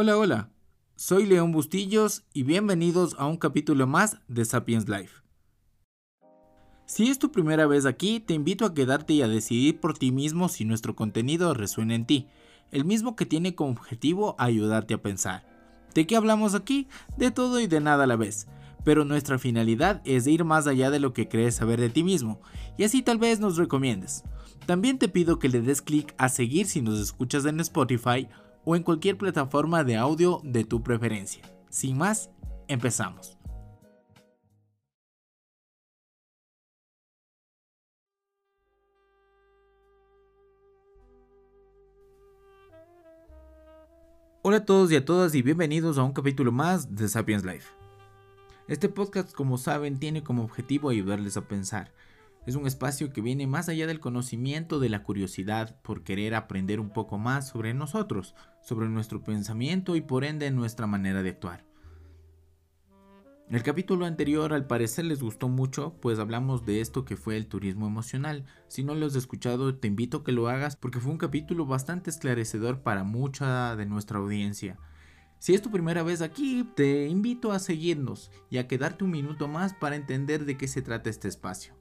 Hola, hola. Soy León Bustillos y bienvenidos a un capítulo más de Sapiens Life. Si es tu primera vez aquí, te invito a quedarte y a decidir por ti mismo si nuestro contenido resuena en ti, el mismo que tiene como objetivo ayudarte a pensar. ¿De qué hablamos aquí? De todo y de nada a la vez pero nuestra finalidad es ir más allá de lo que crees saber de ti mismo, y así tal vez nos recomiendes. También te pido que le des clic a seguir si nos escuchas en Spotify o en cualquier plataforma de audio de tu preferencia. Sin más, empezamos. Hola a todos y a todas y bienvenidos a un capítulo más de Sapiens Life. Este podcast, como saben, tiene como objetivo ayudarles a pensar. Es un espacio que viene más allá del conocimiento, de la curiosidad por querer aprender un poco más sobre nosotros, sobre nuestro pensamiento y por ende nuestra manera de actuar. El capítulo anterior al parecer les gustó mucho, pues hablamos de esto que fue el turismo emocional. Si no lo has escuchado, te invito a que lo hagas porque fue un capítulo bastante esclarecedor para mucha de nuestra audiencia. Si es tu primera vez aquí, te invito a seguirnos y a quedarte un minuto más para entender de qué se trata este espacio.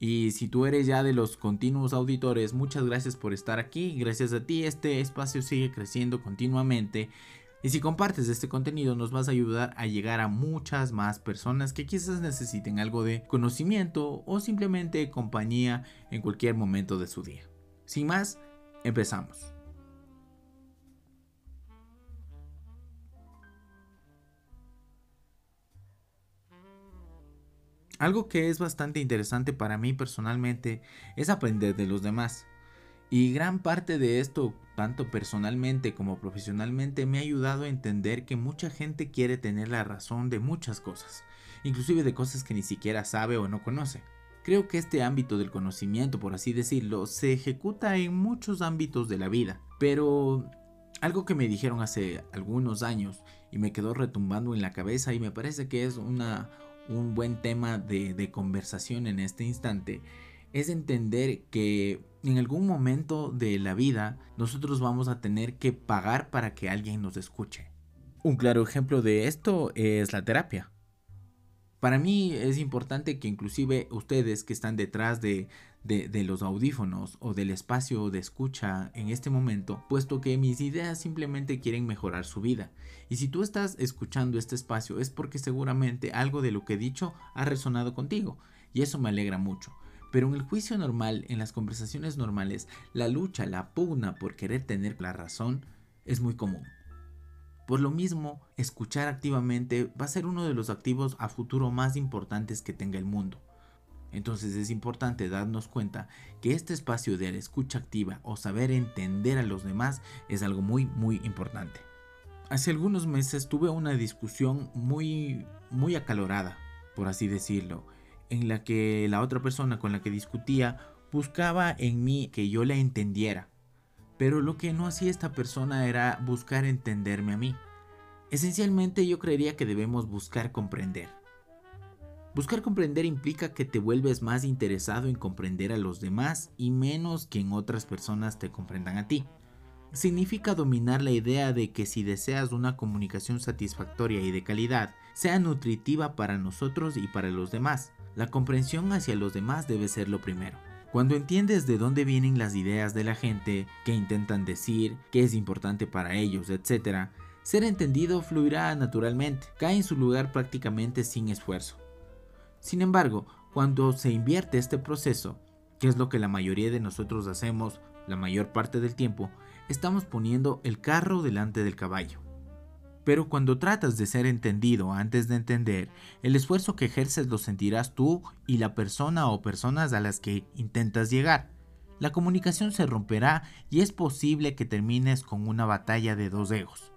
Y si tú eres ya de los continuos auditores, muchas gracias por estar aquí. Gracias a ti este espacio sigue creciendo continuamente. Y si compartes este contenido nos vas a ayudar a llegar a muchas más personas que quizás necesiten algo de conocimiento o simplemente compañía en cualquier momento de su día. Sin más, empezamos. Algo que es bastante interesante para mí personalmente es aprender de los demás. Y gran parte de esto, tanto personalmente como profesionalmente, me ha ayudado a entender que mucha gente quiere tener la razón de muchas cosas, inclusive de cosas que ni siquiera sabe o no conoce. Creo que este ámbito del conocimiento, por así decirlo, se ejecuta en muchos ámbitos de la vida, pero algo que me dijeron hace algunos años y me quedó retumbando en la cabeza y me parece que es una, un buen tema de, conversación en este instante es entender que en algún momento de la vida nosotros vamos a tener que pagar para que alguien nos escuche. Un claro ejemplo de esto es la terapia. Para mí es importante que inclusive ustedes que están detrás de, los audífonos o del espacio de escucha en este momento, puesto que mis ideas simplemente quieren mejorar su vida. Y si tú estás escuchando este espacio es porque seguramente algo de lo que he dicho ha resonado contigo, y eso me alegra mucho. Pero en el juicio normal, en las conversaciones normales, la lucha, la pugna por querer tener la razón es muy común. Por lo mismo, escuchar activamente va a ser uno de los activos a futuro más importantes que tenga el mundo. Entonces es importante darnos cuenta que este espacio de la escucha activa o saber entender a los demás es algo muy muy importante. Hace algunos meses tuve una discusión muy muy acalorada, por así decirlo, en la que la otra persona con la que discutía buscaba en mí que yo la entendiera pero lo que no hacía esta persona era buscar entenderme a mí. Esencialmente yo creería que debemos buscar comprender. Buscar comprender implica que te vuelves más interesado en comprender a los demás y menos que en otras personas te comprendan a ti. Significa dominar la idea de que si deseas una comunicación satisfactoria y de calidad, sea nutritiva para nosotros y para los demás, la comprensión hacia los demás debe ser lo primero. Cuando entiendes de dónde vienen las ideas de la gente, qué intentan decir, qué es importante para ellos, etc., ser entendido fluirá naturalmente, cae en su lugar prácticamente sin esfuerzo. Sin embargo, cuando se invierte este proceso, que es lo que la mayoría de nosotros hacemos la mayor parte del tiempo, estamos poniendo el carro delante del caballo. Pero cuando tratas de ser entendido antes de entender, el esfuerzo que ejerces lo sentirás tú y la persona o personas a las que intentas llegar. La comunicación se romperá y es posible que termines con una batalla de dos egos.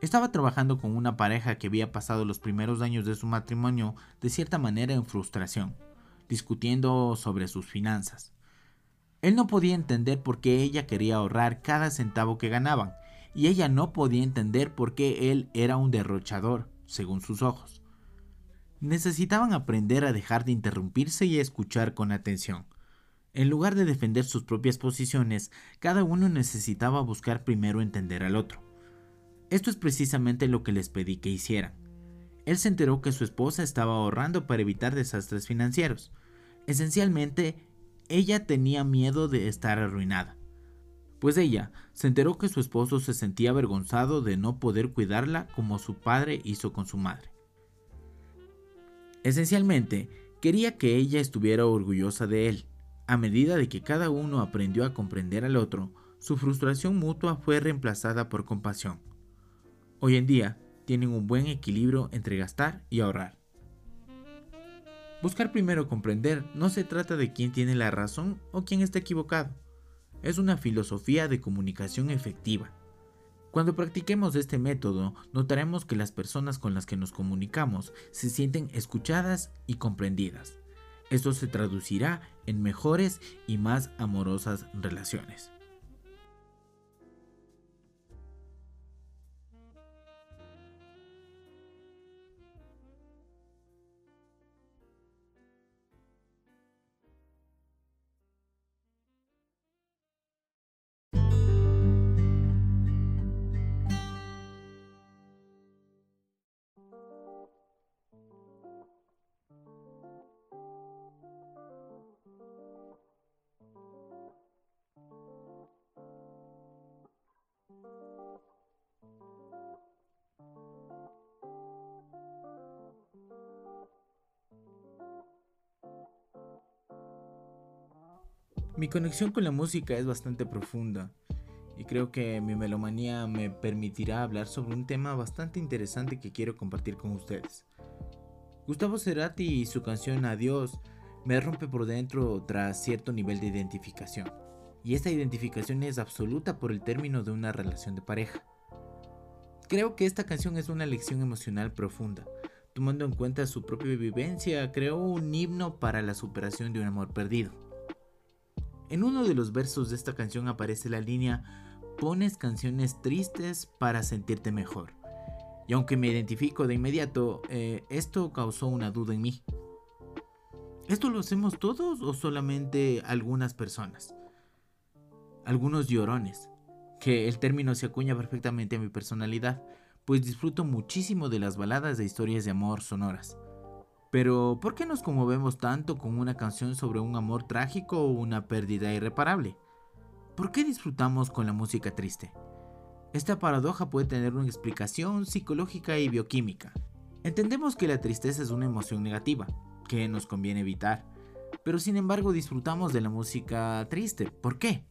Estaba trabajando con una pareja que había pasado los primeros años de su matrimonio de cierta manera en frustración, discutiendo sobre sus finanzas. Él no podía entender por qué ella quería ahorrar cada centavo que ganaban y ella no podía entender por qué él era un derrochador, según sus ojos. Necesitaban aprender a dejar de interrumpirse y a escuchar con atención. En lugar de defender sus propias posiciones, cada uno necesitaba buscar primero entender al otro. Esto es precisamente lo que les pedí que hicieran. Él se enteró que su esposa estaba ahorrando para evitar desastres financieros. Esencialmente, ella tenía miedo de estar arruinada. Pues ella se enteró que su esposo se sentía avergonzado de no poder cuidarla como su padre hizo con su madre. Esencialmente, quería que ella estuviera orgullosa de él. A medida de que cada uno aprendió a comprender al otro, su frustración mutua fue reemplazada por compasión. Hoy en día, tienen un buen equilibrio entre gastar y ahorrar. Buscar primero comprender no se trata de quién tiene la razón o quién está equivocado. Es una filosofía de comunicación efectiva. Cuando practiquemos este método, notaremos que las personas con las que nos comunicamos se sienten escuchadas y comprendidas. Esto se traducirá en mejores y más amorosas relaciones. Mi conexión con la música es bastante profunda y creo que mi melomanía me permitirá hablar sobre un tema bastante interesante que quiero compartir con ustedes. Gustavo Cerati y su canción Adiós me rompe por dentro tras cierto nivel de identificación. Y esta identificación es absoluta por el término de una relación de pareja. Creo que esta canción es una lección emocional profunda. Tomando en cuenta su propia vivencia, creó un himno para la superación de un amor perdido. En uno de los versos de esta canción aparece la línea Pones canciones tristes para sentirte mejor. Y aunque me identifico de inmediato, eh, esto causó una duda en mí. ¿Esto lo hacemos todos o solamente algunas personas? Algunos llorones, que el término se acuña perfectamente a mi personalidad, pues disfruto muchísimo de las baladas de historias de amor sonoras. Pero, ¿por qué nos conmovemos tanto con una canción sobre un amor trágico o una pérdida irreparable? ¿Por qué disfrutamos con la música triste? Esta paradoja puede tener una explicación psicológica y bioquímica. Entendemos que la tristeza es una emoción negativa, que nos conviene evitar, pero sin embargo disfrutamos de la música triste. ¿Por qué?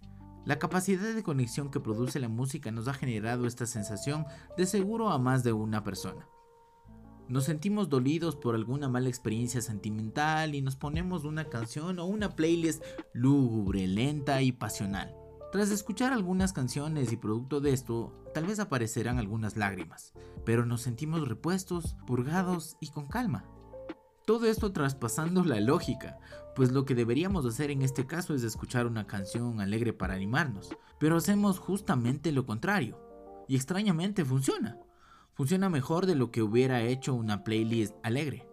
La capacidad de conexión que produce la música nos ha generado esta sensación de seguro a más de una persona. Nos sentimos dolidos por alguna mala experiencia sentimental y nos ponemos una canción o una playlist lúgubre, lenta y pasional. Tras escuchar algunas canciones y producto de esto, tal vez aparecerán algunas lágrimas, pero nos sentimos repuestos, purgados y con calma. Todo esto traspasando la lógica, pues lo que deberíamos hacer en este caso es escuchar una canción alegre para animarnos, pero hacemos justamente lo contrario, y extrañamente funciona funciona mejor de lo que hubiera hecho una playlist alegre.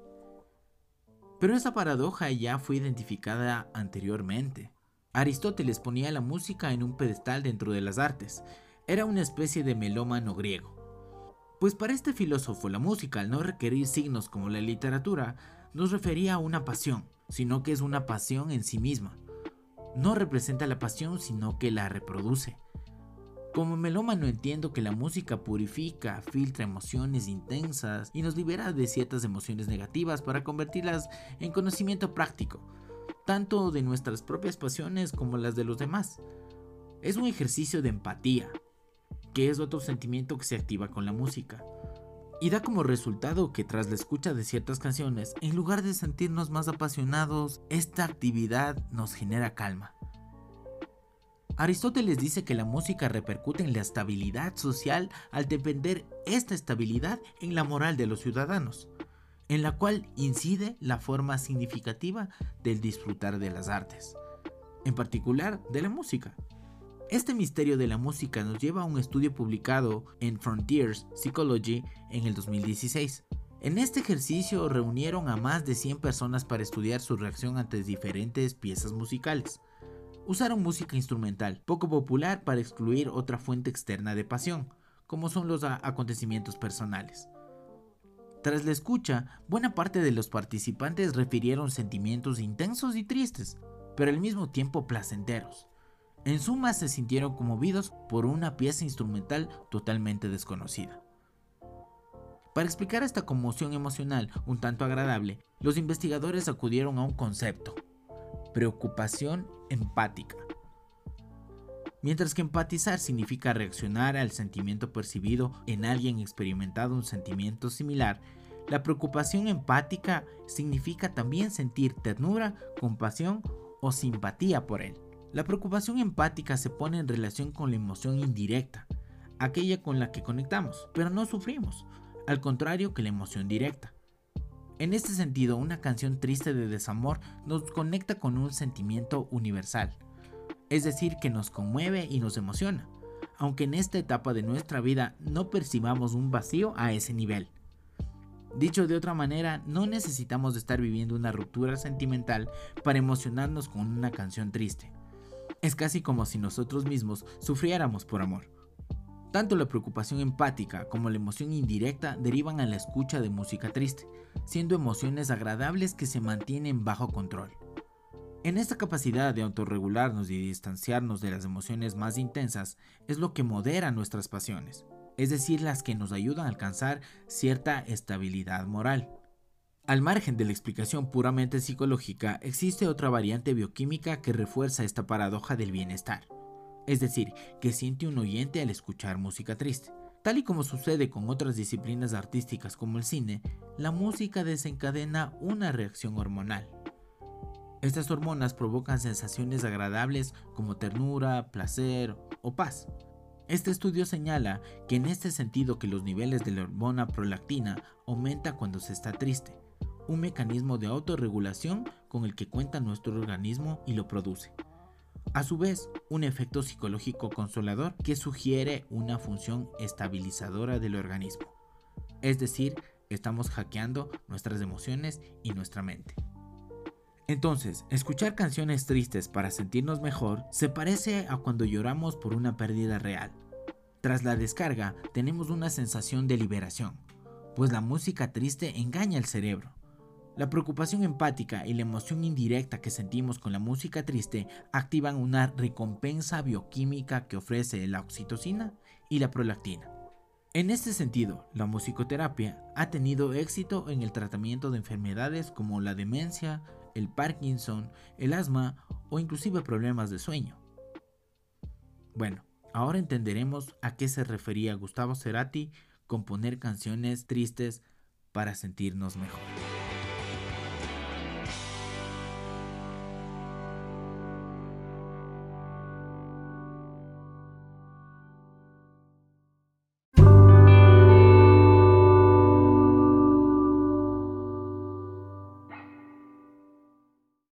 Pero esa paradoja ya fue identificada anteriormente. Aristóteles ponía la música en un pedestal dentro de las artes. Era una especie de melómano griego. Pues para este filósofo la música, al no requerir signos como la literatura, no refería a una pasión, sino que es una pasión en sí misma. No representa la pasión, sino que la reproduce. Como melómano entiendo que la música purifica, filtra emociones intensas y nos libera de ciertas emociones negativas para convertirlas en conocimiento práctico, tanto de nuestras propias pasiones como las de los demás. Es un ejercicio de empatía, que es otro sentimiento que se activa con la música. Y da como resultado que tras la escucha de ciertas canciones, en lugar de sentirnos más apasionados, esta actividad nos genera calma. Aristóteles dice que la música repercute en la estabilidad social al depender esta estabilidad en la moral de los ciudadanos, en la cual incide la forma significativa del disfrutar de las artes, en particular de la música. Este misterio de la música nos lleva a un estudio publicado en Frontiers Psychology en el 2016. En este ejercicio reunieron a más de 100 personas para estudiar su reacción ante diferentes piezas musicales usaron música instrumental, poco popular para excluir otra fuente externa de pasión, como son los acontecimientos personales. Tras la escucha, buena parte de los participantes refirieron sentimientos intensos y tristes, pero al mismo tiempo placenteros. En suma se sintieron conmovidos por una pieza instrumental totalmente desconocida. Para explicar esta conmoción emocional un tanto agradable, los investigadores acudieron a un concepto, preocupación empática. Mientras que empatizar significa reaccionar al sentimiento percibido en alguien experimentado un sentimiento similar, la preocupación empática significa también sentir ternura, compasión o simpatía por él. La preocupación empática se pone en relación con la emoción indirecta, aquella con la que conectamos, pero no sufrimos, al contrario que la emoción directa. En este sentido, una canción triste de desamor nos conecta con un sentimiento universal, es decir, que nos conmueve y nos emociona, aunque en esta etapa de nuestra vida no percibamos un vacío a ese nivel. Dicho de otra manera, no necesitamos estar viviendo una ruptura sentimental para emocionarnos con una canción triste. Es casi como si nosotros mismos sufriéramos por amor. Tanto la preocupación empática como la emoción indirecta derivan a la escucha de música triste, siendo emociones agradables que se mantienen bajo control. En esta capacidad de autorregularnos y distanciarnos de las emociones más intensas es lo que modera nuestras pasiones, es decir, las que nos ayudan a alcanzar cierta estabilidad moral. Al margen de la explicación puramente psicológica, existe otra variante bioquímica que refuerza esta paradoja del bienestar, es decir, que siente un oyente al escuchar música triste. Tal y como sucede con otras disciplinas artísticas como el cine, la música desencadena una reacción hormonal, estas hormonas provocan sensaciones agradables como ternura, placer o paz. Este estudio señala que en este sentido que los niveles de la hormona prolactina aumenta cuando se está triste, un mecanismo de autorregulación con el que cuenta nuestro organismo y lo produce. A su vez, un efecto psicológico consolador que sugiere una función estabilizadora del organismo. Es decir, estamos hackeando nuestras emociones y nuestra mente. Entonces, escuchar canciones tristes para sentirnos mejor se parece a cuando lloramos por una pérdida real. Tras la descarga, tenemos una sensación de liberación, pues la música triste engaña al cerebro. La preocupación empática y la emoción indirecta que sentimos con la música triste activan una recompensa bioquímica que ofrece la oxitocina y la prolactina. En este sentido, la musicoterapia ha tenido éxito en el tratamiento de enfermedades como la demencia, el Parkinson, el asma o inclusive problemas de sueño. Bueno, ahora entenderemos a qué se refería Gustavo Cerati con poner canciones tristes para sentirnos mejor.